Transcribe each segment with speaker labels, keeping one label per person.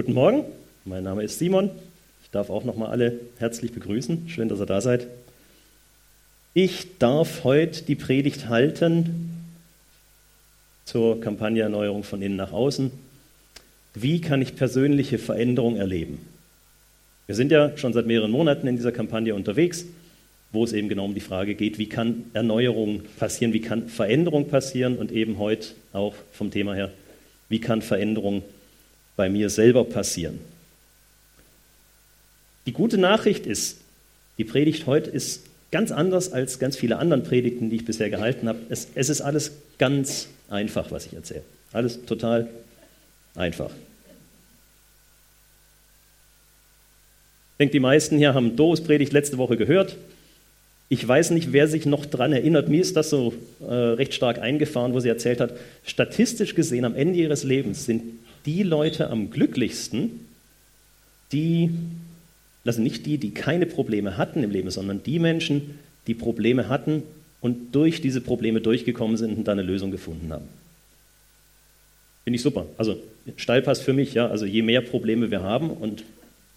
Speaker 1: Guten Morgen, mein Name ist Simon. Ich darf auch nochmal alle herzlich begrüßen. Schön, dass ihr da seid. Ich darf heute die Predigt halten zur Kampagne Erneuerung von innen nach außen. Wie kann ich persönliche Veränderung erleben? Wir sind ja schon seit mehreren Monaten in dieser Kampagne unterwegs, wo es eben genau um die Frage geht, wie kann Erneuerung passieren, wie kann Veränderung passieren und eben heute auch vom Thema her, wie kann Veränderung bei mir selber passieren. Die gute Nachricht ist, die Predigt heute ist ganz anders als ganz viele anderen Predigten, die ich bisher gehalten habe. Es, es ist alles ganz einfach, was ich erzähle. Alles total einfach. Ich denke, die meisten hier haben Doris Predigt letzte Woche gehört. Ich weiß nicht, wer sich noch daran erinnert. Mir ist das so äh, recht stark eingefahren, wo sie erzählt hat. Statistisch gesehen, am Ende ihres Lebens sind die Leute am glücklichsten, die also nicht die, die keine Probleme hatten im Leben, sondern die Menschen, die Probleme hatten und durch diese Probleme durchgekommen sind und dann eine Lösung gefunden haben. Finde ich super. Also Steilpass für mich, ja. Also je mehr Probleme wir haben und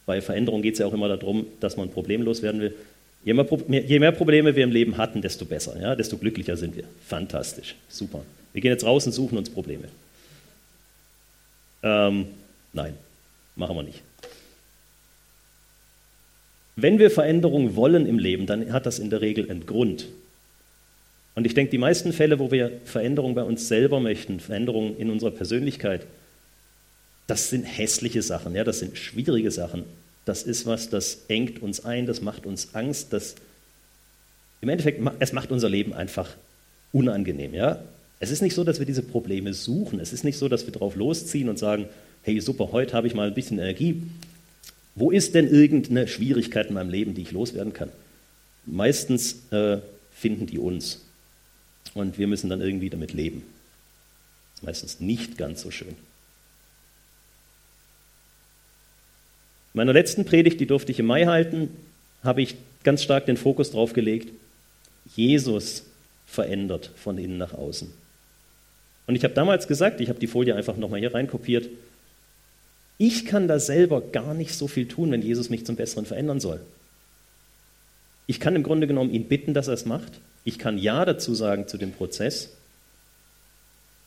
Speaker 1: bei Veränderung geht es ja auch immer darum, dass man problemlos werden will. Je mehr, je mehr, Probleme wir im Leben hatten, desto besser, ja, desto glücklicher sind wir. Fantastisch, super. Wir gehen jetzt raus und suchen uns Probleme. Ähm, nein, machen wir nicht. Wenn wir Veränderung wollen im Leben, dann hat das in der Regel einen Grund. Und ich denke, die meisten Fälle, wo wir Veränderung bei uns selber möchten, Veränderung in unserer Persönlichkeit, das sind hässliche Sachen, ja, das sind schwierige Sachen. Das ist was, das engt uns ein, das macht uns Angst, das im Endeffekt, es macht unser Leben einfach unangenehm, ja. Es ist nicht so, dass wir diese Probleme suchen. Es ist nicht so, dass wir drauf losziehen und sagen, hey super, heute habe ich mal ein bisschen Energie, wo ist denn irgendeine Schwierigkeit in meinem Leben, die ich loswerden kann? Meistens äh, finden die uns. Und wir müssen dann irgendwie damit leben. Meistens nicht ganz so schön. In meiner letzten Predigt, die durfte ich im Mai halten, habe ich ganz stark den Fokus darauf gelegt, Jesus verändert von innen nach außen. Und ich habe damals gesagt, ich habe die Folie einfach nochmal hier reinkopiert, ich kann da selber gar nicht so viel tun, wenn Jesus mich zum Besseren verändern soll. Ich kann im Grunde genommen ihn bitten, dass er es macht. Ich kann Ja dazu sagen zu dem Prozess.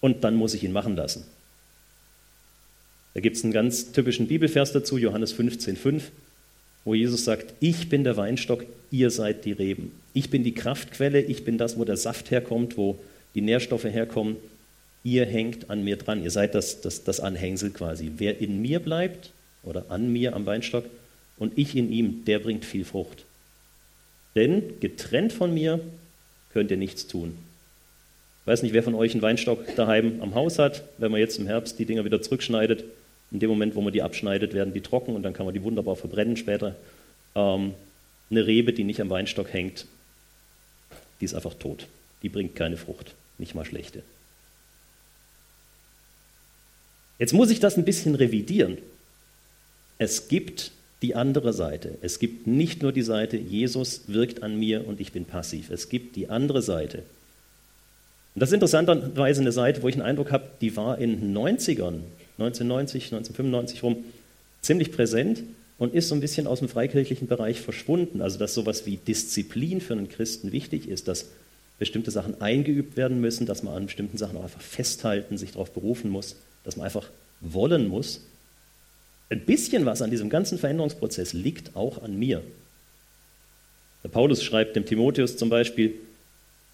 Speaker 1: Und dann muss ich ihn machen lassen. Da gibt es einen ganz typischen Bibelvers dazu, Johannes 15,5, wo Jesus sagt: Ich bin der Weinstock, ihr seid die Reben. Ich bin die Kraftquelle, ich bin das, wo der Saft herkommt, wo die Nährstoffe herkommen ihr hängt an mir dran, ihr seid das, das, das Anhängsel quasi. Wer in mir bleibt oder an mir am Weinstock und ich in ihm, der bringt viel Frucht. Denn getrennt von mir könnt ihr nichts tun. Ich weiß nicht, wer von euch einen Weinstock daheim am Haus hat. Wenn man jetzt im Herbst die Dinger wieder zurückschneidet, in dem Moment, wo man die abschneidet, werden die trocken und dann kann man die wunderbar verbrennen später. Ähm, eine Rebe, die nicht am Weinstock hängt, die ist einfach tot. Die bringt keine Frucht, nicht mal schlechte. Jetzt muss ich das ein bisschen revidieren. Es gibt die andere Seite. Es gibt nicht nur die Seite, Jesus wirkt an mir und ich bin passiv. Es gibt die andere Seite. Und das ist interessanterweise eine Seite, wo ich einen Eindruck habe, die war in den 90ern, 1990, 1995 rum, ziemlich präsent und ist so ein bisschen aus dem freikirchlichen Bereich verschwunden. Also, dass sowas wie Disziplin für einen Christen wichtig ist, dass bestimmte Sachen eingeübt werden müssen, dass man an bestimmten Sachen auch einfach festhalten, sich darauf berufen muss dass man einfach wollen muss. Ein bisschen was an diesem ganzen Veränderungsprozess liegt auch an mir. Der Paulus schreibt dem Timotheus zum Beispiel,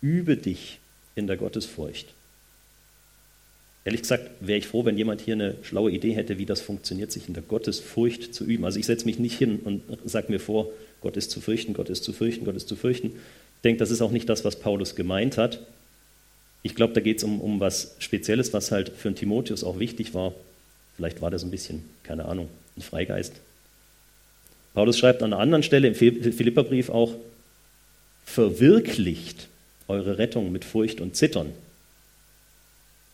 Speaker 1: übe dich in der Gottesfurcht. Ehrlich gesagt wäre ich froh, wenn jemand hier eine schlaue Idee hätte, wie das funktioniert, sich in der Gottesfurcht zu üben. Also ich setze mich nicht hin und sage mir vor, Gott ist zu fürchten, Gott ist zu fürchten, Gott ist zu fürchten. Ich denke, das ist auch nicht das, was Paulus gemeint hat. Ich glaube, da geht es um, um was Spezielles, was halt für einen Timotheus auch wichtig war. Vielleicht war das ein bisschen, keine Ahnung, ein Freigeist. Paulus schreibt an einer anderen Stelle im Philipperbrief auch, verwirklicht eure Rettung mit Furcht und Zittern.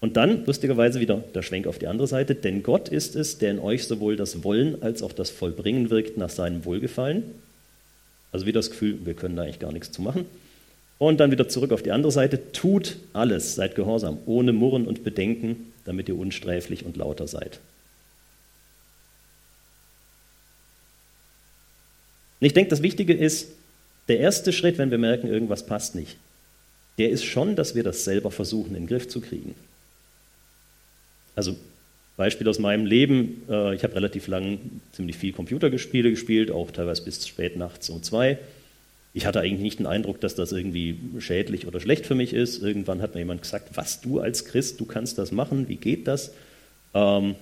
Speaker 1: Und dann, lustigerweise, wieder der Schwenk auf die andere Seite, denn Gott ist es, der in euch sowohl das Wollen als auch das Vollbringen wirkt nach seinem Wohlgefallen. Also wieder das Gefühl, wir können da eigentlich gar nichts zu machen. Und dann wieder zurück auf die andere Seite. Tut alles, seid gehorsam, ohne Murren und Bedenken, damit ihr unsträflich und lauter seid. Und ich denke, das Wichtige ist, der erste Schritt, wenn wir merken, irgendwas passt nicht, der ist schon, dass wir das selber versuchen, in den Griff zu kriegen. Also Beispiel aus meinem Leben, äh, ich habe relativ lang ziemlich viel Computergespiele gespielt, auch teilweise bis spät nachts um zwei. Ich hatte eigentlich nicht den Eindruck, dass das irgendwie schädlich oder schlecht für mich ist. Irgendwann hat mir jemand gesagt, was du als Christ, du kannst das machen, wie geht das? Ähm,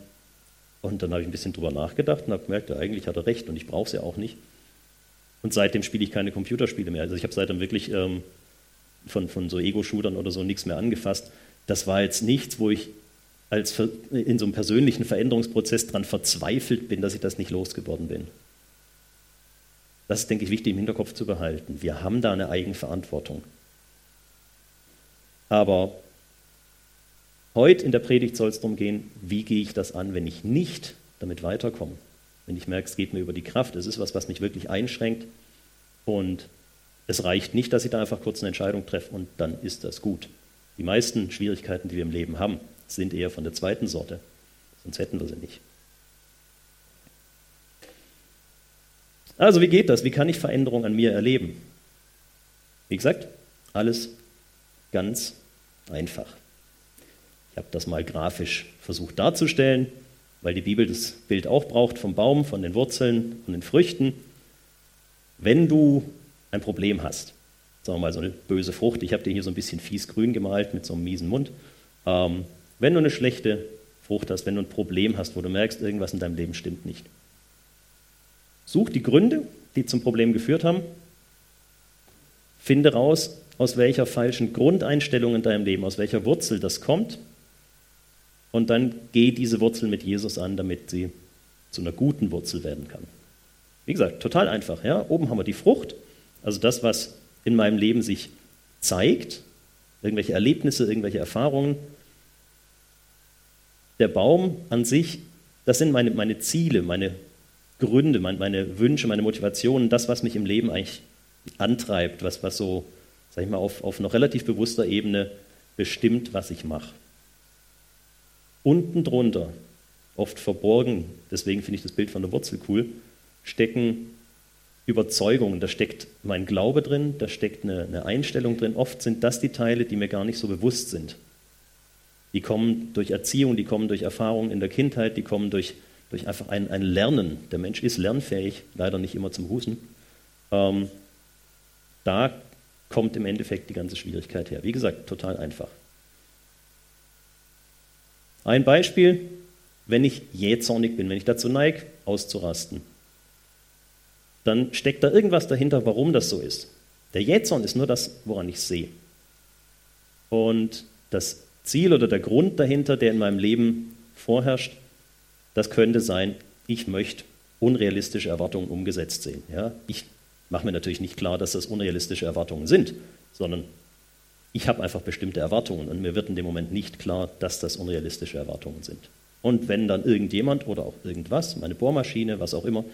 Speaker 1: und dann habe ich ein bisschen drüber nachgedacht und habe gemerkt, ja, eigentlich hat er recht und ich brauche es ja auch nicht. Und seitdem spiele ich keine Computerspiele mehr. Also ich habe seitdem wirklich ähm, von, von so Ego-Shootern oder so nichts mehr angefasst. Das war jetzt nichts, wo ich als in so einem persönlichen Veränderungsprozess daran verzweifelt bin, dass ich das nicht losgeworden bin. Das ist, denke ich, wichtig im Hinterkopf zu behalten. Wir haben da eine Eigenverantwortung. Aber heute in der Predigt soll es darum gehen, wie gehe ich das an, wenn ich nicht damit weiterkomme. Wenn ich merke, es geht mir über die Kraft, es ist was, was mich wirklich einschränkt und es reicht nicht, dass ich da einfach kurz eine Entscheidung treffe und dann ist das gut. Die meisten Schwierigkeiten, die wir im Leben haben, sind eher von der zweiten Sorte, sonst hätten wir sie nicht. Also wie geht das? Wie kann ich Veränderung an mir erleben? Wie gesagt, alles ganz einfach. Ich habe das mal grafisch versucht darzustellen, weil die Bibel das Bild auch braucht vom Baum, von den Wurzeln und den Früchten. Wenn du ein Problem hast, sagen wir mal so eine böse Frucht, ich habe dir hier so ein bisschen fies grün gemalt mit so einem miesen Mund, ähm, wenn du eine schlechte Frucht hast, wenn du ein Problem hast, wo du merkst, irgendwas in deinem Leben stimmt nicht, such die Gründe, die zum Problem geführt haben, finde raus, aus welcher falschen Grundeinstellung in deinem Leben, aus welcher Wurzel das kommt und dann geh diese Wurzel mit Jesus an, damit sie zu einer guten Wurzel werden kann. Wie gesagt, total einfach. Ja? Oben haben wir die Frucht, also das, was in meinem Leben sich zeigt, irgendwelche Erlebnisse, irgendwelche Erfahrungen der Baum an sich, das sind meine, meine Ziele, meine Gründe, meine, Wünsche, meine Motivationen, das, was mich im Leben eigentlich antreibt, was, was so, sag ich mal, auf, auf noch relativ bewusster Ebene bestimmt, was ich mache. Unten drunter, oft verborgen, deswegen finde ich das Bild von der Wurzel cool, stecken Überzeugungen, da steckt mein Glaube drin, da steckt eine, eine Einstellung drin. Oft sind das die Teile, die mir gar nicht so bewusst sind. Die kommen durch Erziehung, die kommen durch Erfahrungen in der Kindheit, die kommen durch, durch einfach ein, ein Lernen. Der Mensch ist lernfähig, leider nicht immer zum Husen. Ähm, da kommt im Endeffekt die ganze Schwierigkeit her. Wie gesagt, total einfach. Ein Beispiel, wenn ich jähzornig bin, wenn ich dazu neige, auszurasten, dann steckt da irgendwas dahinter, warum das so ist. Der Jähzorn ist nur das, woran ich sehe. Und das Ziel oder der Grund dahinter, der in meinem Leben vorherrscht, das könnte sein, ich möchte unrealistische Erwartungen umgesetzt sehen. Ja? Ich mache mir natürlich nicht klar, dass das unrealistische Erwartungen sind, sondern ich habe einfach bestimmte Erwartungen und mir wird in dem Moment nicht klar, dass das unrealistische Erwartungen sind. Und wenn dann irgendjemand oder auch irgendwas, meine Bohrmaschine, was auch immer,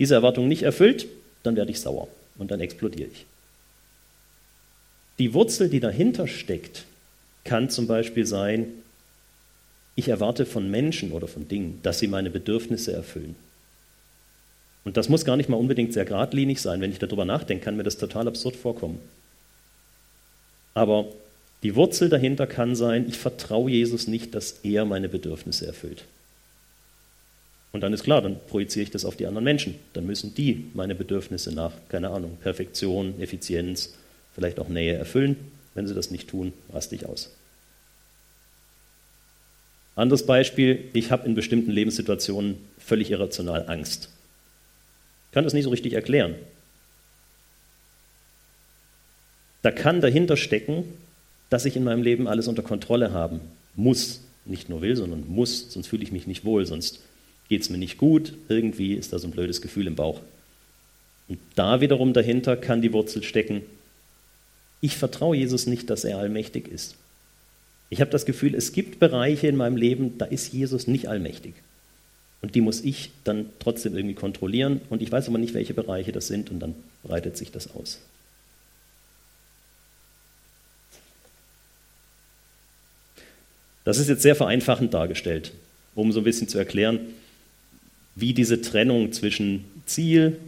Speaker 1: diese Erwartung nicht erfüllt, dann werde ich sauer und dann explodiere ich. Die Wurzel, die dahinter steckt, kann zum Beispiel sein, ich erwarte von Menschen oder von Dingen, dass sie meine Bedürfnisse erfüllen. Und das muss gar nicht mal unbedingt sehr geradlinig sein. Wenn ich darüber nachdenke, kann mir das total absurd vorkommen. Aber die Wurzel dahinter kann sein, ich vertraue Jesus nicht, dass er meine Bedürfnisse erfüllt. Und dann ist klar, dann projiziere ich das auf die anderen Menschen. Dann müssen die meine Bedürfnisse nach, keine Ahnung, Perfektion, Effizienz, vielleicht auch Nähe erfüllen. Wenn sie das nicht tun, raste ich aus. Anderes Beispiel, ich habe in bestimmten Lebenssituationen völlig irrational Angst. Ich kann das nicht so richtig erklären. Da kann dahinter stecken, dass ich in meinem Leben alles unter Kontrolle haben muss. Nicht nur will, sondern muss, sonst fühle ich mich nicht wohl, sonst geht es mir nicht gut, irgendwie ist da so ein blödes Gefühl im Bauch. Und da wiederum dahinter kann die Wurzel stecken, ich vertraue Jesus nicht, dass er allmächtig ist. Ich habe das Gefühl, es gibt Bereiche in meinem Leben, da ist Jesus nicht allmächtig. Und die muss ich dann trotzdem irgendwie kontrollieren. Und ich weiß aber nicht, welche Bereiche das sind. Und dann breitet sich das aus. Das ist jetzt sehr vereinfachend dargestellt, um so ein bisschen zu erklären, wie diese Trennung zwischen Ziel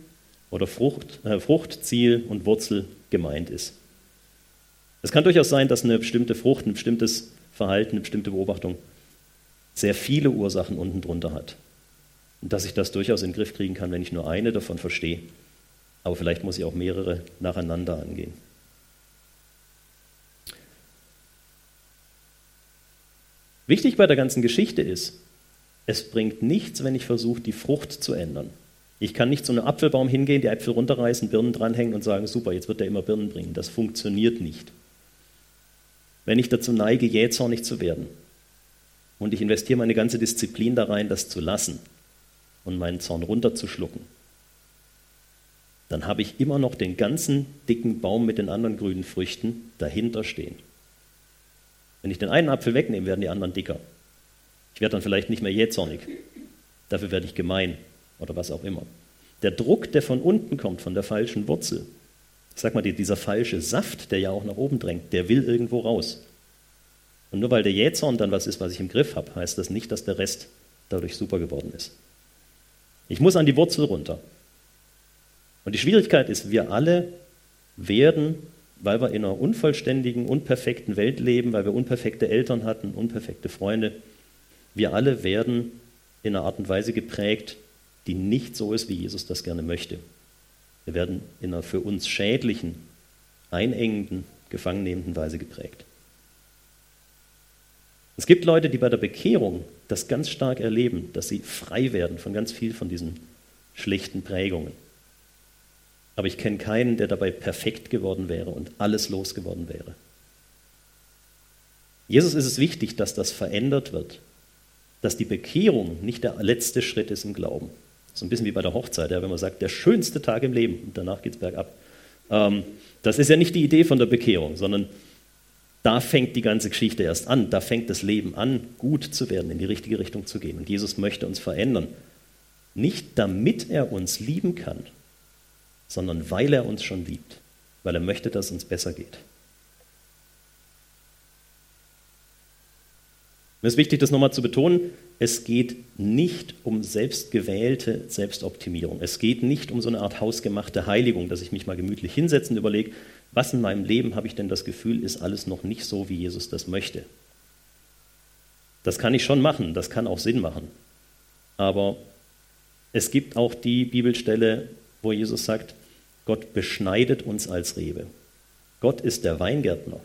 Speaker 1: oder Frucht, äh, Frucht, Ziel und Wurzel gemeint ist. Es kann durchaus sein, dass eine bestimmte Frucht, ein bestimmtes Verhalten, eine bestimmte Beobachtung sehr viele Ursachen unten drunter hat. Und dass ich das durchaus in den Griff kriegen kann, wenn ich nur eine davon verstehe. Aber vielleicht muss ich auch mehrere nacheinander angehen. Wichtig bei der ganzen Geschichte ist, es bringt nichts, wenn ich versuche, die Frucht zu ändern. Ich kann nicht zu einem Apfelbaum hingehen, die Äpfel runterreißen, Birnen dranhängen und sagen, super, jetzt wird der immer Birnen bringen. Das funktioniert nicht. Wenn ich dazu neige, jähzornig zu werden und ich investiere meine ganze Disziplin da rein, das zu lassen und meinen Zorn runterzuschlucken, dann habe ich immer noch den ganzen dicken Baum mit den anderen grünen Früchten dahinter stehen. Wenn ich den einen Apfel wegnehme, werden die anderen dicker. Ich werde dann vielleicht nicht mehr jähzornig. Dafür werde ich gemein oder was auch immer. Der Druck, der von unten kommt, von der falschen Wurzel, ich sag mal, dieser falsche Saft, der ja auch nach oben drängt, der will irgendwo raus. Und nur weil der Jähzorn dann was ist, was ich im Griff habe, heißt das nicht, dass der Rest dadurch super geworden ist. Ich muss an die Wurzel runter. Und die Schwierigkeit ist, wir alle werden, weil wir in einer unvollständigen, unperfekten Welt leben, weil wir unperfekte Eltern hatten, unperfekte Freunde, wir alle werden in einer Art und Weise geprägt, die nicht so ist, wie Jesus das gerne möchte. Wir werden in einer für uns schädlichen, einengenden, gefangennehmenden Weise geprägt. Es gibt Leute, die bei der Bekehrung das ganz stark erleben, dass sie frei werden von ganz viel von diesen schlechten Prägungen. Aber ich kenne keinen, der dabei perfekt geworden wäre und alles losgeworden wäre. Jesus ist es wichtig, dass das verändert wird, dass die Bekehrung nicht der letzte Schritt ist im Glauben. So ein bisschen wie bei der Hochzeit, ja, wenn man sagt, der schönste Tag im Leben und danach geht es bergab. Ähm, das ist ja nicht die Idee von der Bekehrung, sondern da fängt die ganze Geschichte erst an. Da fängt das Leben an, gut zu werden, in die richtige Richtung zu gehen. Und Jesus möchte uns verändern. Nicht damit er uns lieben kann, sondern weil er uns schon liebt, weil er möchte, dass es uns besser geht. Mir ist wichtig, das nochmal zu betonen. Es geht nicht um selbstgewählte Selbstoptimierung. Es geht nicht um so eine Art hausgemachte Heiligung, dass ich mich mal gemütlich hinsetze und überlege, was in meinem Leben habe ich denn das Gefühl, ist alles noch nicht so, wie Jesus das möchte. Das kann ich schon machen, das kann auch Sinn machen. Aber es gibt auch die Bibelstelle, wo Jesus sagt, Gott beschneidet uns als Rebe. Gott ist der Weingärtner.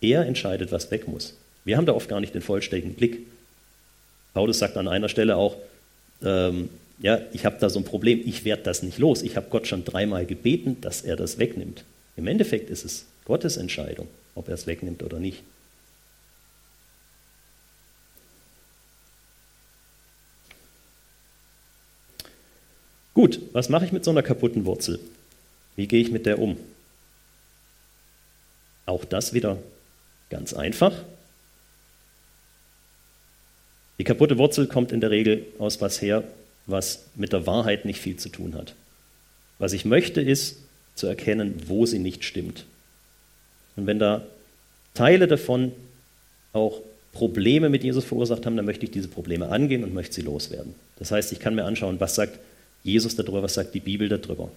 Speaker 1: Er entscheidet, was weg muss. Wir haben da oft gar nicht den vollständigen Blick. Paulus sagt an einer Stelle auch, ähm, ja, ich habe da so ein Problem, ich werde das nicht los. Ich habe Gott schon dreimal gebeten, dass er das wegnimmt. Im Endeffekt ist es Gottes Entscheidung, ob er es wegnimmt oder nicht. Gut, was mache ich mit so einer kaputten Wurzel? Wie gehe ich mit der um? Auch das wieder ganz einfach. Die kaputte Wurzel kommt in der Regel aus was her, was mit der Wahrheit nicht viel zu tun hat. Was ich möchte, ist zu erkennen, wo sie nicht stimmt. Und wenn da Teile davon auch Probleme mit Jesus verursacht haben, dann möchte ich diese Probleme angehen und möchte sie loswerden. Das heißt, ich kann mir anschauen, was sagt Jesus darüber, was sagt die Bibel darüber.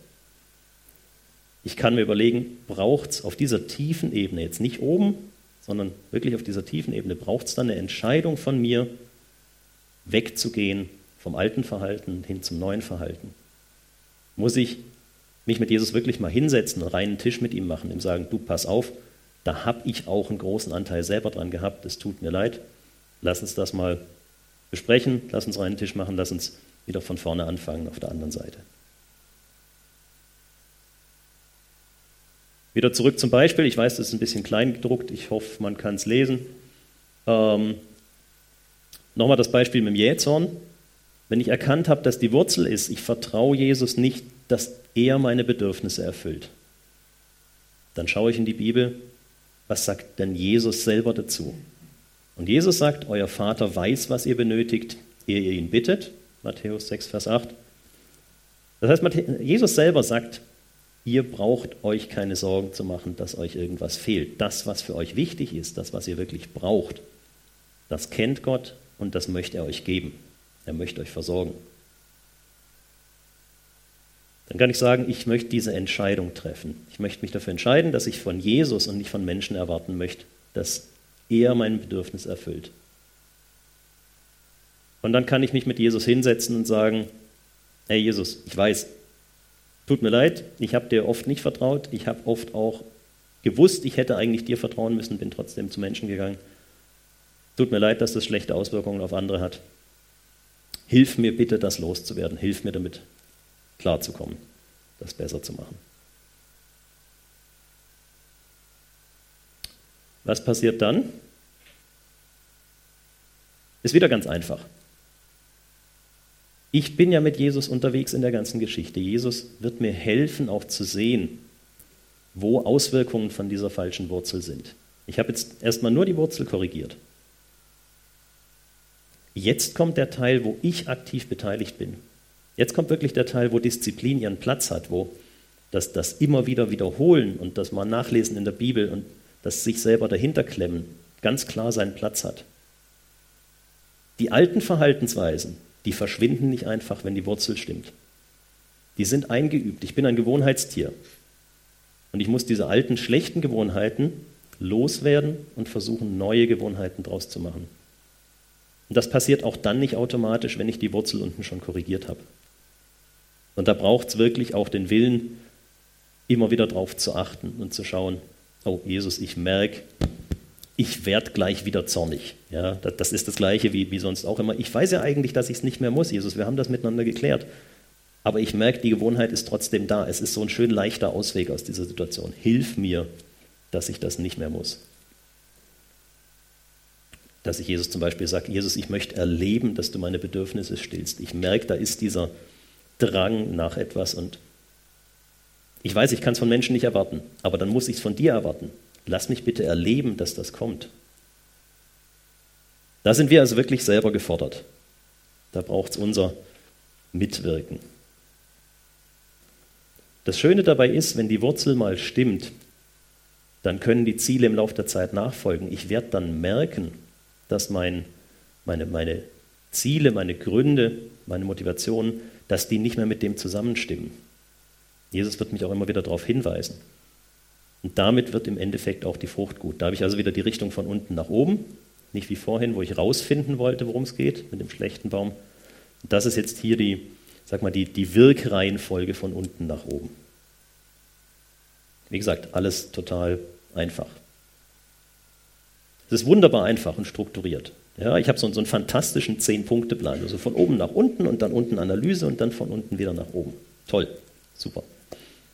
Speaker 1: Ich kann mir überlegen, braucht es auf dieser tiefen Ebene, jetzt nicht oben, sondern wirklich auf dieser tiefen Ebene, braucht es dann eine Entscheidung von mir, wegzugehen vom alten Verhalten hin zum neuen Verhalten? Muss ich mich mit Jesus wirklich mal hinsetzen, einen reinen Tisch mit ihm machen, ihm sagen, du pass auf, da habe ich auch einen großen Anteil selber dran gehabt, es tut mir leid, lass uns das mal besprechen, lass uns reinen Tisch machen, lass uns wieder von vorne anfangen auf der anderen Seite. Wieder zurück zum Beispiel, ich weiß, das ist ein bisschen klein gedruckt, ich hoffe, man kann es lesen. Ähm, Nochmal das Beispiel mit dem Jähzorn. Wenn ich erkannt habe, dass die Wurzel ist, ich vertraue Jesus nicht, dass er meine Bedürfnisse erfüllt, dann schaue ich in die Bibel, was sagt denn Jesus selber dazu? Und Jesus sagt, euer Vater weiß, was ihr benötigt, ehe ihr ihn bittet. Matthäus 6, Vers 8. Das heißt, Jesus selber sagt, ihr braucht euch keine Sorgen zu machen, dass euch irgendwas fehlt. Das, was für euch wichtig ist, das, was ihr wirklich braucht, das kennt Gott und das möchte er euch geben. Er möchte euch versorgen. dann kann ich sagen, ich möchte diese Entscheidung treffen. Ich möchte mich dafür entscheiden, dass ich von Jesus und nicht von Menschen erwarten möchte, dass er mein Bedürfnis erfüllt. Und dann kann ich mich mit Jesus hinsetzen und sagen, hey Jesus, ich weiß, tut mir leid, ich habe dir oft nicht vertraut, ich habe oft auch gewusst, ich hätte eigentlich dir vertrauen müssen, bin trotzdem zu Menschen gegangen. Tut mir leid, dass das schlechte Auswirkungen auf andere hat. Hilf mir bitte, das loszuwerden. Hilf mir damit klarzukommen, das besser zu machen. Was passiert dann? Ist wieder ganz einfach. Ich bin ja mit Jesus unterwegs in der ganzen Geschichte. Jesus wird mir helfen, auch zu sehen, wo Auswirkungen von dieser falschen Wurzel sind. Ich habe jetzt erstmal nur die Wurzel korrigiert. Jetzt kommt der Teil, wo ich aktiv beteiligt bin. Jetzt kommt wirklich der Teil, wo Disziplin ihren Platz hat, wo das, das immer wieder wiederholen und das mal nachlesen in der Bibel und das sich selber dahinter klemmen ganz klar seinen Platz hat. Die alten Verhaltensweisen, die verschwinden nicht einfach, wenn die Wurzel stimmt. Die sind eingeübt. Ich bin ein Gewohnheitstier. Und ich muss diese alten schlechten Gewohnheiten loswerden und versuchen, neue Gewohnheiten draus zu machen. Und das passiert auch dann nicht automatisch, wenn ich die Wurzel unten schon korrigiert habe. Und da braucht es wirklich auch den Willen, immer wieder darauf zu achten und zu schauen, oh Jesus, ich merke, ich werde gleich wieder zornig. Ja, das ist das Gleiche wie, wie sonst auch immer. Ich weiß ja eigentlich, dass ich es nicht mehr muss, Jesus. Wir haben das miteinander geklärt. Aber ich merke, die Gewohnheit ist trotzdem da. Es ist so ein schön leichter Ausweg aus dieser Situation. Hilf mir, dass ich das nicht mehr muss. Dass ich Jesus zum Beispiel sage, Jesus, ich möchte erleben, dass du meine Bedürfnisse stillst. Ich merke, da ist dieser Drang nach etwas und ich weiß, ich kann es von Menschen nicht erwarten, aber dann muss ich es von dir erwarten. Lass mich bitte erleben, dass das kommt. Da sind wir also wirklich selber gefordert. Da braucht es unser Mitwirken. Das Schöne dabei ist, wenn die Wurzel mal stimmt, dann können die Ziele im Laufe der Zeit nachfolgen. Ich werde dann merken, dass mein, meine, meine Ziele, meine Gründe, meine Motivationen, dass die nicht mehr mit dem zusammenstimmen. Jesus wird mich auch immer wieder darauf hinweisen. Und damit wird im Endeffekt auch die Frucht gut. Da habe ich also wieder die Richtung von unten nach oben, nicht wie vorhin, wo ich rausfinden wollte, worum es geht mit dem schlechten Baum. Und das ist jetzt hier die, sag mal, die, die Wirkreihenfolge von unten nach oben. Wie gesagt, alles total einfach. Es ist wunderbar einfach und strukturiert. Ja, ich habe so, so einen fantastischen Zehn-Punkte-Plan, also von oben nach unten und dann unten Analyse und dann von unten wieder nach oben. Toll, super.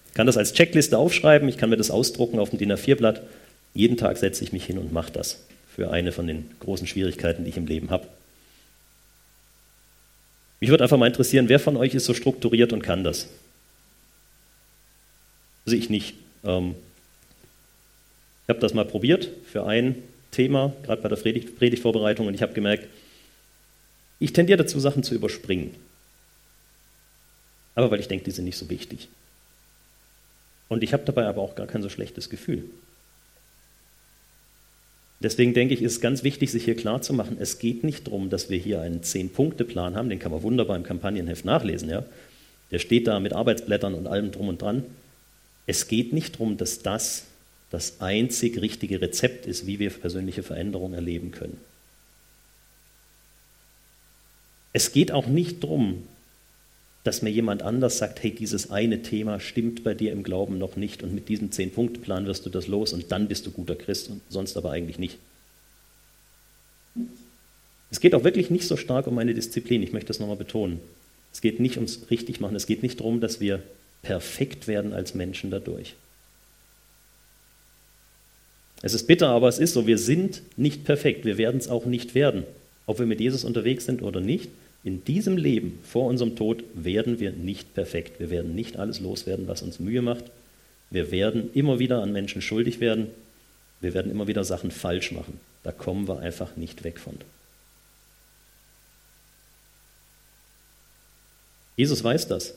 Speaker 1: Ich kann das als Checkliste aufschreiben, ich kann mir das ausdrucken auf dem DIN A4-Blatt. Jeden Tag setze ich mich hin und mache das für eine von den großen Schwierigkeiten, die ich im Leben habe. Mich würde einfach mal interessieren, wer von euch ist so strukturiert und kann das? Also ich nicht. Ähm, ich habe das mal probiert für ein Thema, gerade bei der Predigtvorbereitung, und ich habe gemerkt, ich tendiere dazu, Sachen zu überspringen. Aber weil ich denke, die sind nicht so wichtig. Und ich habe dabei aber auch gar kein so schlechtes Gefühl. Deswegen denke ich, ist es ganz wichtig, sich hier klarzumachen, es geht nicht darum, dass wir hier einen Zehn-Punkte-Plan haben, den kann man wunderbar im Kampagnenheft nachlesen. Ja? Der steht da mit Arbeitsblättern und allem drum und dran. Es geht nicht darum, dass das das einzig richtige Rezept ist, wie wir persönliche Veränderungen erleben können. Es geht auch nicht darum, dass mir jemand anders sagt, hey, dieses eine Thema stimmt bei dir im Glauben noch nicht und mit diesem Zehn-Punkte-Plan wirst du das los und dann bist du guter Christ und sonst aber eigentlich nicht. Es geht auch wirklich nicht so stark um meine Disziplin, ich möchte das nochmal betonen. Es geht nicht ums Richtigmachen, es geht nicht darum, dass wir perfekt werden als Menschen dadurch. Es ist bitter, aber es ist so, wir sind nicht perfekt, wir werden es auch nicht werden. Ob wir mit Jesus unterwegs sind oder nicht, in diesem Leben vor unserem Tod werden wir nicht perfekt. Wir werden nicht alles loswerden, was uns Mühe macht. Wir werden immer wieder an Menschen schuldig werden. Wir werden immer wieder Sachen falsch machen. Da kommen wir einfach nicht weg von. Jesus weiß das.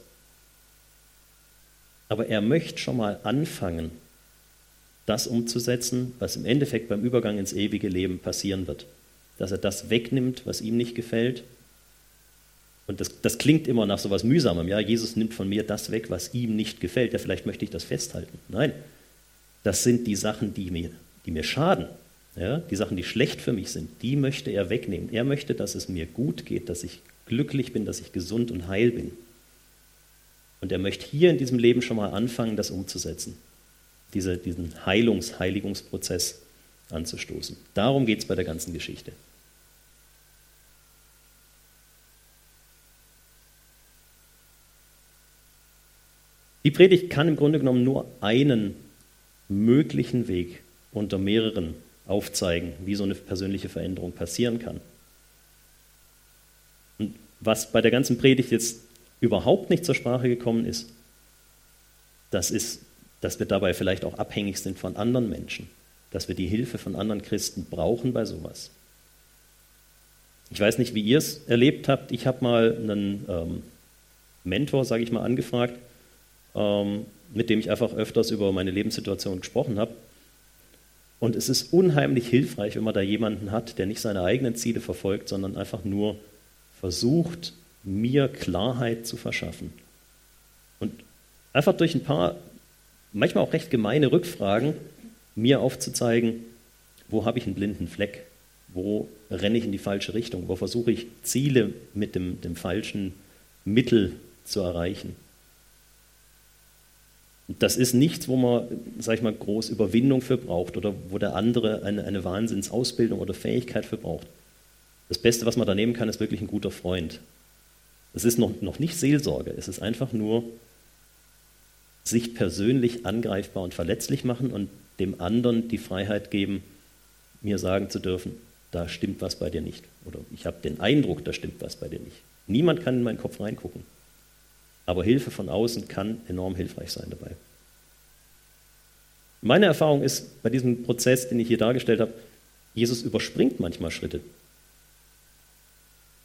Speaker 1: Aber er möchte schon mal anfangen, das umzusetzen, was im Endeffekt beim Übergang ins ewige Leben passieren wird. Dass er das wegnimmt, was ihm nicht gefällt, Und das, das klingt immer nach so etwas Mühsamem. Ja, Jesus nimmt von mir das weg, was ihm nicht gefällt. Ja, vielleicht möchte ich das festhalten. Nein, das sind die Sachen, die mir, die mir schaden. Ja, die Sachen, die schlecht für mich sind, die möchte er wegnehmen. Er möchte, dass es mir gut geht, dass ich glücklich bin, dass ich gesund und heil bin. Und er möchte hier in diesem Leben schon mal anfangen, das umzusetzen. Diese, diesen Heilungs-, Heiligungsprozess anzustoßen. Darum geht es bei der ganzen Geschichte. Die Predigt kann im Grunde genommen nur einen möglichen Weg unter mehreren aufzeigen, wie so eine persönliche Veränderung passieren kann. Und was bei der ganzen Predigt jetzt überhaupt nicht zur Sprache gekommen ist, das ist, dass wir dabei vielleicht auch abhängig sind von anderen Menschen, dass wir die Hilfe von anderen Christen brauchen bei sowas. Ich weiß nicht, wie ihr es erlebt habt. Ich habe mal einen ähm, Mentor, sage ich mal, angefragt, ähm, mit dem ich einfach öfters über meine Lebenssituation gesprochen habe. Und es ist unheimlich hilfreich, wenn man da jemanden hat, der nicht seine eigenen Ziele verfolgt, sondern einfach nur versucht, mir Klarheit zu verschaffen. Und einfach durch ein paar, manchmal auch recht gemeine Rückfragen, mir aufzuzeigen, wo habe ich einen blinden Fleck, wo renne ich in die falsche Richtung, wo versuche ich Ziele mit dem, dem falschen Mittel zu erreichen. Das ist nichts, wo man, sag ich mal, groß Überwindung für braucht oder wo der andere eine, eine Wahnsinnsausbildung oder Fähigkeit für braucht. Das Beste, was man da nehmen kann, ist wirklich ein guter Freund. Es ist noch, noch nicht Seelsorge, es ist einfach nur sich persönlich angreifbar und verletzlich machen und dem anderen die Freiheit geben, mir sagen zu dürfen, da stimmt was bei dir nicht. Oder ich habe den Eindruck, da stimmt was bei dir nicht. Niemand kann in meinen Kopf reingucken. Aber Hilfe von außen kann enorm hilfreich sein dabei. Meine Erfahrung ist bei diesem Prozess, den ich hier dargestellt habe, Jesus überspringt manchmal Schritte.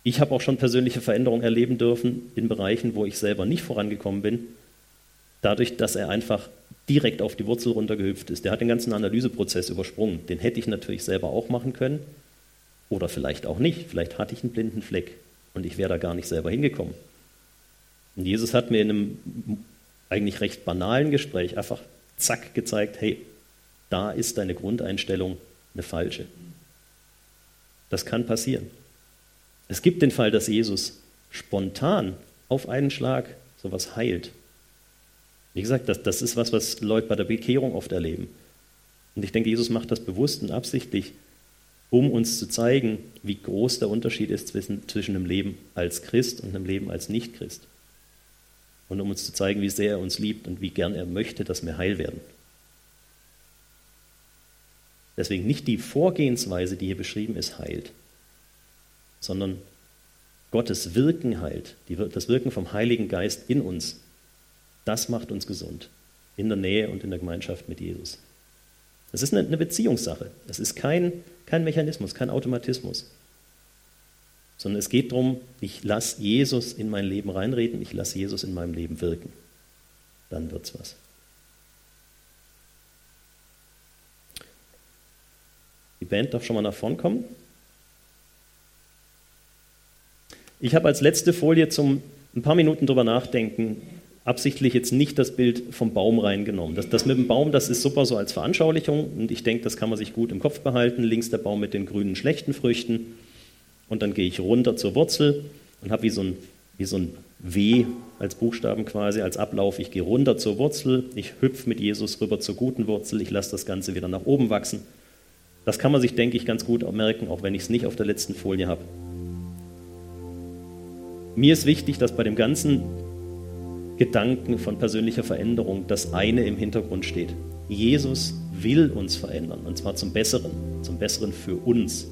Speaker 1: Ich habe auch schon persönliche Veränderungen erleben dürfen in Bereichen, wo ich selber nicht vorangekommen bin, dadurch, dass er einfach direkt auf die Wurzel runtergehüpft ist. Der hat den ganzen Analyseprozess übersprungen. Den hätte ich natürlich selber auch machen können oder vielleicht auch nicht. Vielleicht hatte ich einen blinden Fleck und ich wäre da gar nicht selber hingekommen. Und Jesus hat mir in einem eigentlich recht banalen Gespräch einfach zack gezeigt, hey, da ist deine Grundeinstellung eine falsche. Das kann passieren. Es gibt den Fall, dass Jesus spontan auf einen Schlag sowas heilt. Wie gesagt, das, das ist was, was Leute bei der Bekehrung oft erleben. Und ich denke, Jesus macht das bewusst und absichtlich, um uns zu zeigen, wie groß der Unterschied ist zwischen, zwischen einem Leben als Christ und einem Leben als Nicht-Christ und um uns zu zeigen, wie sehr er uns liebt und wie gern er möchte, dass wir heil werden. Deswegen nicht die Vorgehensweise, die hier beschrieben ist, heilt, sondern Gottes Wirken heilt, das Wirken vom Heiligen Geist in uns. Das macht uns gesund, in der Nähe und in der Gemeinschaft mit Jesus. Es ist eine Beziehungssache. Es ist kein, kein Mechanismus, kein Automatismus sondern es geht darum, ich lasse Jesus in mein Leben reinreden, ich lasse Jesus in meinem Leben wirken. Dann wird's was. Die Band darf schon mal nach vorn kommen. Ich habe als letzte Folie zum ein paar Minuten drüber nachdenken absichtlich jetzt nicht das Bild vom Baum reingenommen. Das, das mit dem Baum, das ist super so als Veranschaulichung und ich denke, das kann man sich gut im Kopf behalten. Links der Baum mit den grünen schlechten Früchten und dann gehe ich runter zur Wurzel und habe wie so ein, wie so ein W als Buchstaben quasi, als Ablauf. Ich gehe runter zur Wurzel, ich hüpfe mit Jesus rüber zur guten Wurzel, ich lasse das Ganze wieder nach oben wachsen. Das kann man sich, denke ich, ganz gut merken, auch wenn ich es nicht auf der letzten Folie habe. Mir ist wichtig, dass bei dem ganzen Gedanken von persönlicher Veränderung das eine im Hintergrund steht. Jesus will uns verändern, und zwar zum Besseren, zum Besseren für uns.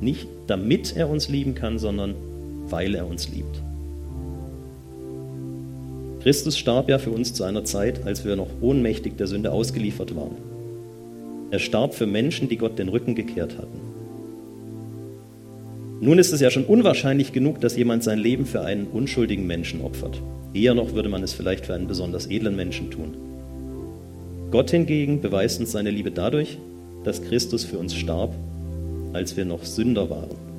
Speaker 1: Nicht damit er uns lieben kann, sondern weil er uns liebt. Christus starb ja für uns zu einer Zeit, als wir noch ohnmächtig der Sünde ausgeliefert waren. Er starb für Menschen, die Gott den Rücken gekehrt hatten. Nun ist es ja schon unwahrscheinlich genug, dass jemand sein Leben für einen unschuldigen Menschen opfert. Eher noch würde man es vielleicht für einen besonders edlen Menschen tun. Gott hingegen beweist uns seine Liebe dadurch, dass Christus für uns starb als wir noch Sünder waren.